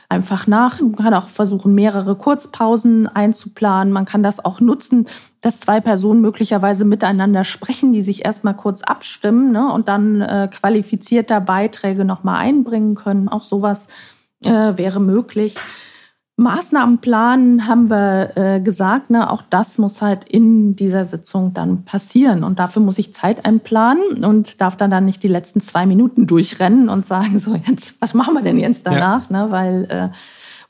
einfach nach. Man kann auch versuchen, mehrere Kurzpausen einzuplanen. Man kann das auch nutzen, dass zwei Personen möglicherweise miteinander sprechen, die sich erstmal kurz abstimmen ne? und dann äh, qualifizierter Beiträge nochmal einbringen können. Auch sowas äh, wäre möglich. Maßnahmenplan haben wir äh, gesagt, ne, auch das muss halt in dieser Sitzung dann passieren. Und dafür muss ich Zeit einplanen und darf dann, dann nicht die letzten zwei Minuten durchrennen und sagen, so jetzt, was machen wir denn jetzt danach? Ja. Ne, weil äh,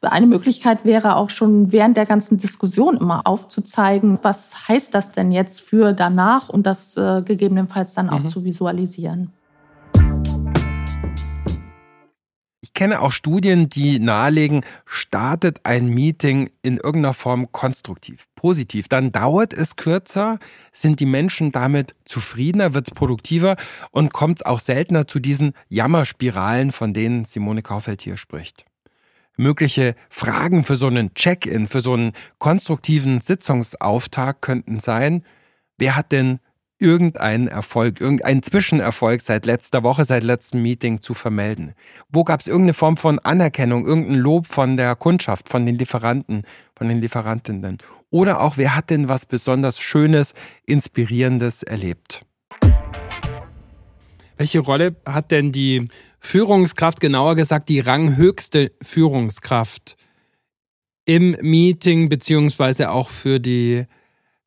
eine Möglichkeit wäre auch schon während der ganzen Diskussion immer aufzuzeigen, was heißt das denn jetzt für danach und das äh, gegebenenfalls dann auch mhm. zu visualisieren. Kenne auch Studien, die nahelegen, startet ein Meeting in irgendeiner Form konstruktiv, positiv, dann dauert es kürzer, sind die Menschen damit zufriedener, wird es produktiver und kommt es auch seltener zu diesen Jammerspiralen, von denen Simone Kaufeld hier spricht. Mögliche Fragen für so einen Check-in, für so einen konstruktiven Sitzungsauftakt könnten sein, wer hat denn irgendeinen Erfolg, irgendeinen Zwischenerfolg seit letzter Woche, seit letztem Meeting zu vermelden? Wo gab es irgendeine Form von Anerkennung, irgendein Lob von der Kundschaft, von den Lieferanten, von den Lieferantinnen? Oder auch, wer hat denn was besonders Schönes, Inspirierendes erlebt? Welche Rolle hat denn die Führungskraft, genauer gesagt die ranghöchste Führungskraft im Meeting beziehungsweise auch für die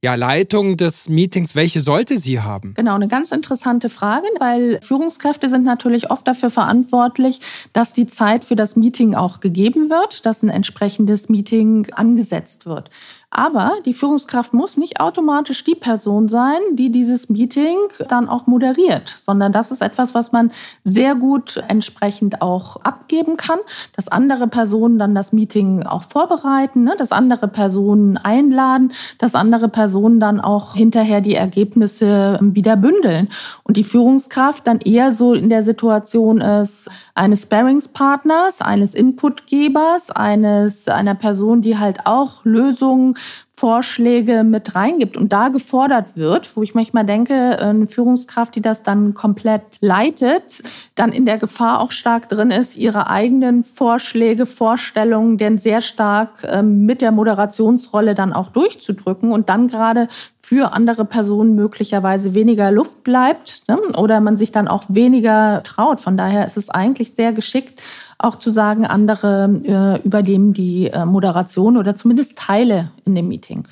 ja, Leitung des Meetings, welche sollte sie haben? Genau, eine ganz interessante Frage, weil Führungskräfte sind natürlich oft dafür verantwortlich, dass die Zeit für das Meeting auch gegeben wird, dass ein entsprechendes Meeting angesetzt wird. Aber die Führungskraft muss nicht automatisch die Person sein, die dieses Meeting dann auch moderiert, sondern das ist etwas, was man sehr gut entsprechend auch abgeben kann, dass andere Personen dann das Meeting auch vorbereiten, ne, dass andere Personen einladen, dass andere Personen dann auch hinterher die Ergebnisse wieder bündeln. Und die Führungskraft dann eher so in der Situation ist, eines Sparringspartners, eines Inputgebers, eines, einer Person, die halt auch Lösungen Vorschläge mit reingibt und da gefordert wird, wo ich manchmal denke, eine Führungskraft, die das dann komplett leitet, dann in der Gefahr auch stark drin ist, ihre eigenen Vorschläge, Vorstellungen denn sehr stark ähm, mit der Moderationsrolle dann auch durchzudrücken und dann gerade für andere Personen möglicherweise weniger Luft bleibt ne? oder man sich dann auch weniger traut. Von daher ist es eigentlich sehr geschickt, auch zu sagen, andere äh, übernehmen die äh, Moderation oder zumindest Teile in dem Meeting.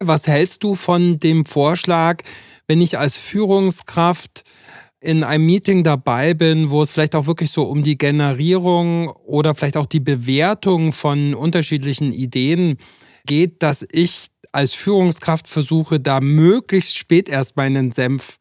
Was hältst du von dem Vorschlag, wenn ich als Führungskraft in einem Meeting dabei bin, wo es vielleicht auch wirklich so um die Generierung oder vielleicht auch die Bewertung von unterschiedlichen Ideen geht, dass ich als Führungskraft versuche, da möglichst spät erst meinen Senf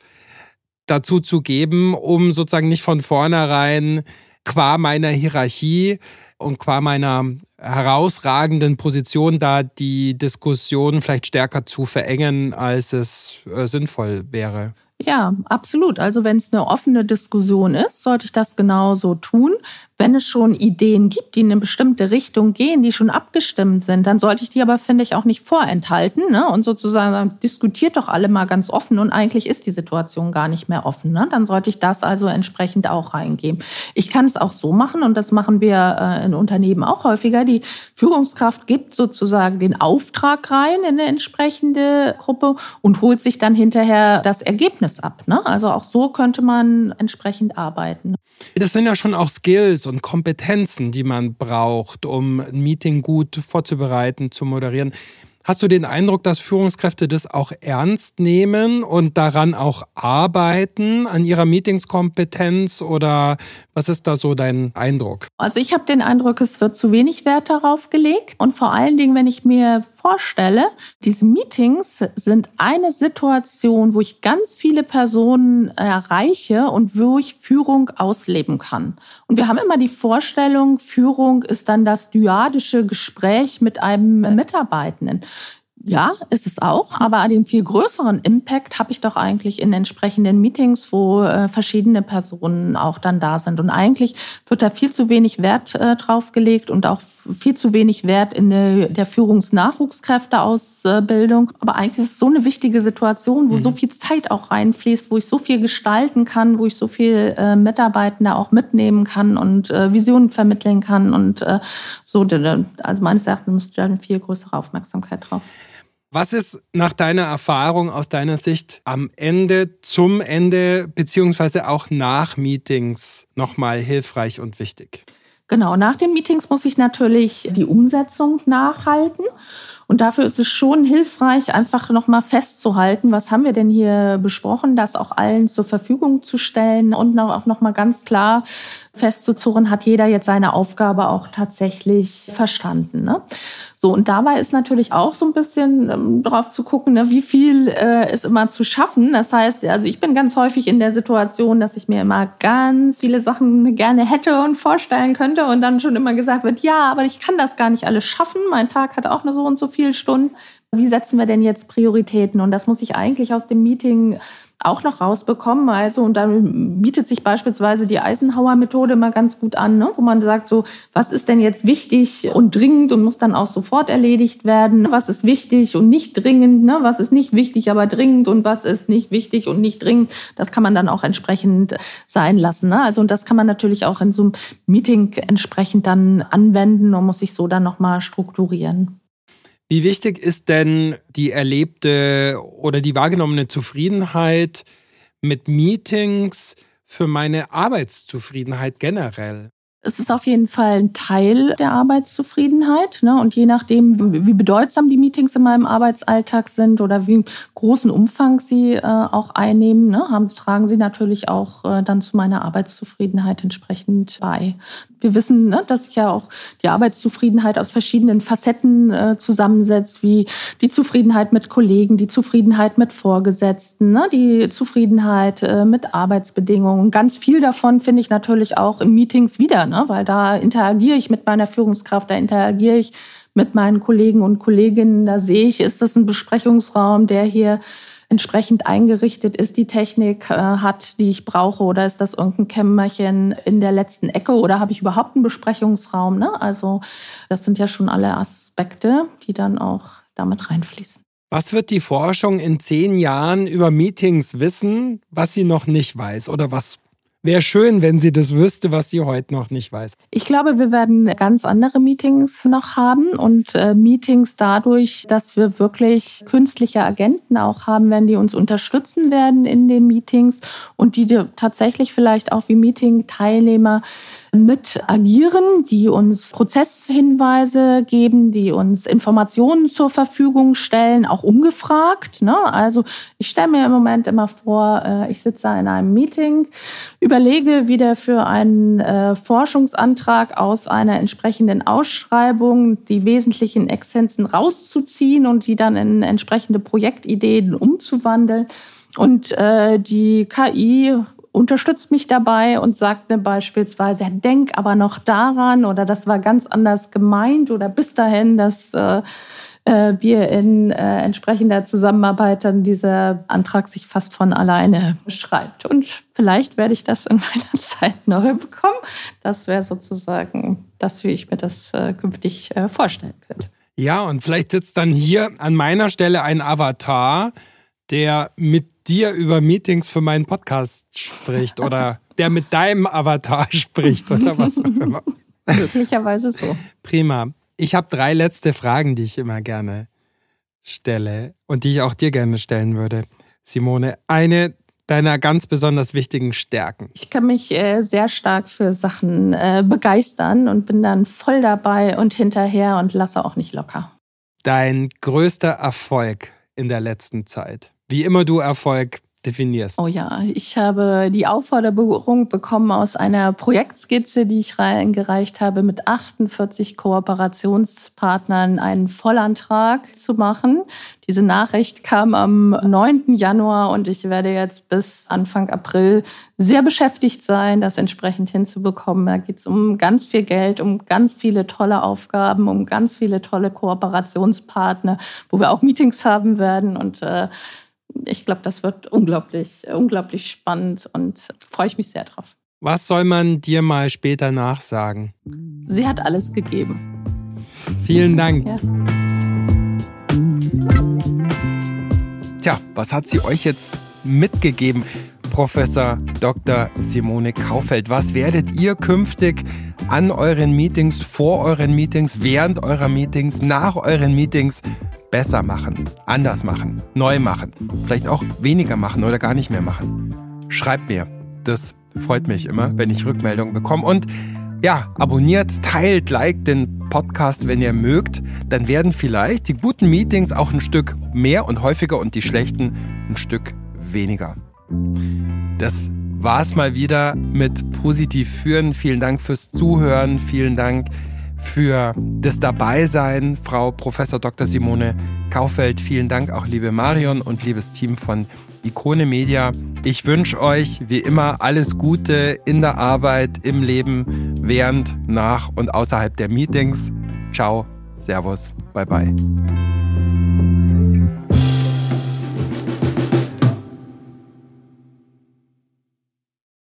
dazu zu geben, um sozusagen nicht von vornherein qua meiner Hierarchie und qua meiner herausragenden Position da die Diskussion vielleicht stärker zu verengen, als es äh, sinnvoll wäre. Ja, absolut. Also wenn es eine offene Diskussion ist, sollte ich das genauso tun. Wenn es schon Ideen gibt, die in eine bestimmte Richtung gehen, die schon abgestimmt sind, dann sollte ich die aber, finde ich, auch nicht vorenthalten ne? und sozusagen sagen, diskutiert doch alle mal ganz offen und eigentlich ist die Situation gar nicht mehr offen. Ne? Dann sollte ich das also entsprechend auch reingeben. Ich kann es auch so machen und das machen wir äh, in Unternehmen auch häufiger. Die Führungskraft gibt sozusagen den Auftrag rein in eine entsprechende Gruppe und holt sich dann hinterher das Ergebnis ab. Ne? Also auch so könnte man entsprechend arbeiten. Das sind ja schon auch Skills und Kompetenzen, die man braucht, um ein Meeting gut vorzubereiten, zu moderieren. Hast du den Eindruck, dass Führungskräfte das auch ernst nehmen und daran auch arbeiten, an ihrer Meetingskompetenz oder was ist da so dein Eindruck? Also ich habe den Eindruck, es wird zu wenig Wert darauf gelegt und vor allen Dingen, wenn ich mir vorstelle, diese Meetings sind eine Situation, wo ich ganz viele Personen erreiche und wo ich Führung ausleben kann. Und wir haben immer die Vorstellung, Führung ist dann das dyadische Gespräch mit einem Mitarbeitenden. Ja, ist es auch, aber den viel größeren Impact habe ich doch eigentlich in entsprechenden Meetings, wo äh, verschiedene Personen auch dann da sind. Und eigentlich wird da viel zu wenig Wert äh, drauf gelegt und auch viel zu wenig Wert in der, der Führungsnachwuchskräfteausbildung. Aber eigentlich ist es so eine wichtige Situation, wo mhm. so viel Zeit auch reinfließt, wo ich so viel gestalten kann, wo ich so viel äh, Mitarbeitende auch mitnehmen kann und äh, Visionen vermitteln kann und äh, so. Also meines Erachtens müsste da eine viel größere Aufmerksamkeit drauf. Was ist nach deiner Erfahrung aus deiner Sicht am Ende, zum Ende beziehungsweise auch nach Meetings nochmal hilfreich und wichtig? Genau, nach den Meetings muss ich natürlich die Umsetzung nachhalten. Und dafür ist es schon hilfreich, einfach nochmal festzuhalten, was haben wir denn hier besprochen, das auch allen zur Verfügung zu stellen und auch nochmal ganz klar festzuzurren, hat jeder jetzt seine Aufgabe auch tatsächlich verstanden. Ne? So, und dabei ist natürlich auch so ein bisschen ähm, drauf zu gucken, ne, wie viel äh, ist immer zu schaffen. Das heißt, also ich bin ganz häufig in der Situation, dass ich mir immer ganz viele Sachen gerne hätte und vorstellen könnte und dann schon immer gesagt wird, ja, aber ich kann das gar nicht alles schaffen. Mein Tag hat auch nur so und so viele Stunden. Wie setzen wir denn jetzt Prioritäten? Und das muss ich eigentlich aus dem Meeting auch noch rausbekommen. Also, und dann bietet sich beispielsweise die Eisenhower-Methode mal ganz gut an, ne? wo man sagt, so, was ist denn jetzt wichtig und dringend und muss dann auch sofort erledigt werden? Was ist wichtig und nicht dringend? Ne? Was ist nicht wichtig, aber dringend und was ist nicht wichtig und nicht dringend? Das kann man dann auch entsprechend sein lassen. Ne? Also, und das kann man natürlich auch in so einem Meeting entsprechend dann anwenden und muss sich so dann nochmal strukturieren. Wie wichtig ist denn die erlebte oder die wahrgenommene Zufriedenheit mit Meetings für meine Arbeitszufriedenheit generell? Es ist auf jeden Fall ein Teil der Arbeitszufriedenheit. Ne? Und je nachdem, wie bedeutsam die Meetings in meinem Arbeitsalltag sind oder wie großen Umfang sie äh, auch einnehmen, ne, haben, tragen sie natürlich auch äh, dann zu meiner Arbeitszufriedenheit entsprechend bei. Wir wissen, ne, dass sich ja auch die Arbeitszufriedenheit aus verschiedenen Facetten äh, zusammensetzt, wie die Zufriedenheit mit Kollegen, die Zufriedenheit mit Vorgesetzten, ne, die Zufriedenheit äh, mit Arbeitsbedingungen. Ganz viel davon finde ich natürlich auch in Meetings wieder ne? weil da interagiere ich mit meiner Führungskraft, da interagiere ich mit meinen Kollegen und Kolleginnen, da sehe ich, ist das ein Besprechungsraum, der hier entsprechend eingerichtet ist, die Technik äh, hat, die ich brauche, oder ist das irgendein Kämmerchen in der letzten Ecke oder habe ich überhaupt einen Besprechungsraum? Ne? Also das sind ja schon alle Aspekte, die dann auch damit reinfließen. Was wird die Forschung in zehn Jahren über Meetings wissen, was sie noch nicht weiß oder was Wäre schön, wenn sie das wüsste, was sie heute noch nicht weiß. Ich glaube, wir werden ganz andere Meetings noch haben und äh, Meetings dadurch, dass wir wirklich künstliche Agenten auch haben werden, die uns unterstützen werden in den Meetings und die tatsächlich vielleicht auch wie Meeting-Teilnehmer mit agieren, die uns Prozesshinweise geben, die uns Informationen zur Verfügung stellen, auch ungefragt. Ne? Also ich stelle mir im Moment immer vor, äh, ich sitze in einem Meeting, überlege wieder für einen äh, Forschungsantrag aus einer entsprechenden Ausschreibung die wesentlichen Essenzen rauszuziehen und die dann in entsprechende Projektideen umzuwandeln. Und äh, die KI unterstützt mich dabei und sagt mir beispielsweise, denk aber noch daran oder das war ganz anders gemeint oder bis dahin, dass äh, wir in äh, entsprechender Zusammenarbeit dann dieser Antrag sich fast von alleine schreibt. Und vielleicht werde ich das in meiner Zeit neu bekommen. Das wäre sozusagen das, wie ich mir das äh, künftig äh, vorstellen könnte. Ja, und vielleicht sitzt dann hier an meiner Stelle ein Avatar, der mit dir über Meetings für meinen Podcast spricht oder der mit deinem Avatar spricht oder was auch immer. Möglicherweise so. Prima. Ich habe drei letzte Fragen, die ich immer gerne stelle und die ich auch dir gerne stellen würde. Simone, eine deiner ganz besonders wichtigen Stärken? Ich kann mich äh, sehr stark für Sachen äh, begeistern und bin dann voll dabei und hinterher und lasse auch nicht locker. Dein größter Erfolg in der letzten Zeit? wie immer du Erfolg definierst. Oh ja, ich habe die Aufforderung bekommen aus einer Projektskizze, die ich reingereicht habe, mit 48 Kooperationspartnern einen Vollantrag zu machen. Diese Nachricht kam am 9. Januar und ich werde jetzt bis Anfang April sehr beschäftigt sein, das entsprechend hinzubekommen. Da geht es um ganz viel Geld, um ganz viele tolle Aufgaben, um ganz viele tolle Kooperationspartner, wo wir auch Meetings haben werden und äh, ich glaube, das wird unglaublich, unglaublich spannend und freue ich mich sehr drauf. Was soll man dir mal später nachsagen? Sie hat alles gegeben. Vielen Dank. Ja. Tja, was hat sie euch jetzt mitgegeben, Professor Dr. Simone Kaufeld? Was werdet ihr künftig an euren Meetings, vor euren Meetings, während eurer Meetings, nach euren Meetings besser machen, anders machen, neu machen, vielleicht auch weniger machen oder gar nicht mehr machen. Schreibt mir. Das freut mich immer, wenn ich Rückmeldungen bekomme. Und ja, abonniert, teilt, liked den Podcast, wenn ihr mögt. Dann werden vielleicht die guten Meetings auch ein Stück mehr und häufiger und die schlechten ein Stück weniger. Das war's mal wieder mit Positiv führen. Vielen Dank fürs Zuhören. Vielen Dank für das Dabeisein, Frau Professor Dr. Simone Kaufeld. Vielen Dank auch, liebe Marion und liebes Team von Ikone Media. Ich wünsche euch wie immer alles Gute in der Arbeit, im Leben, während, nach und außerhalb der Meetings. Ciao, Servus, bye bye.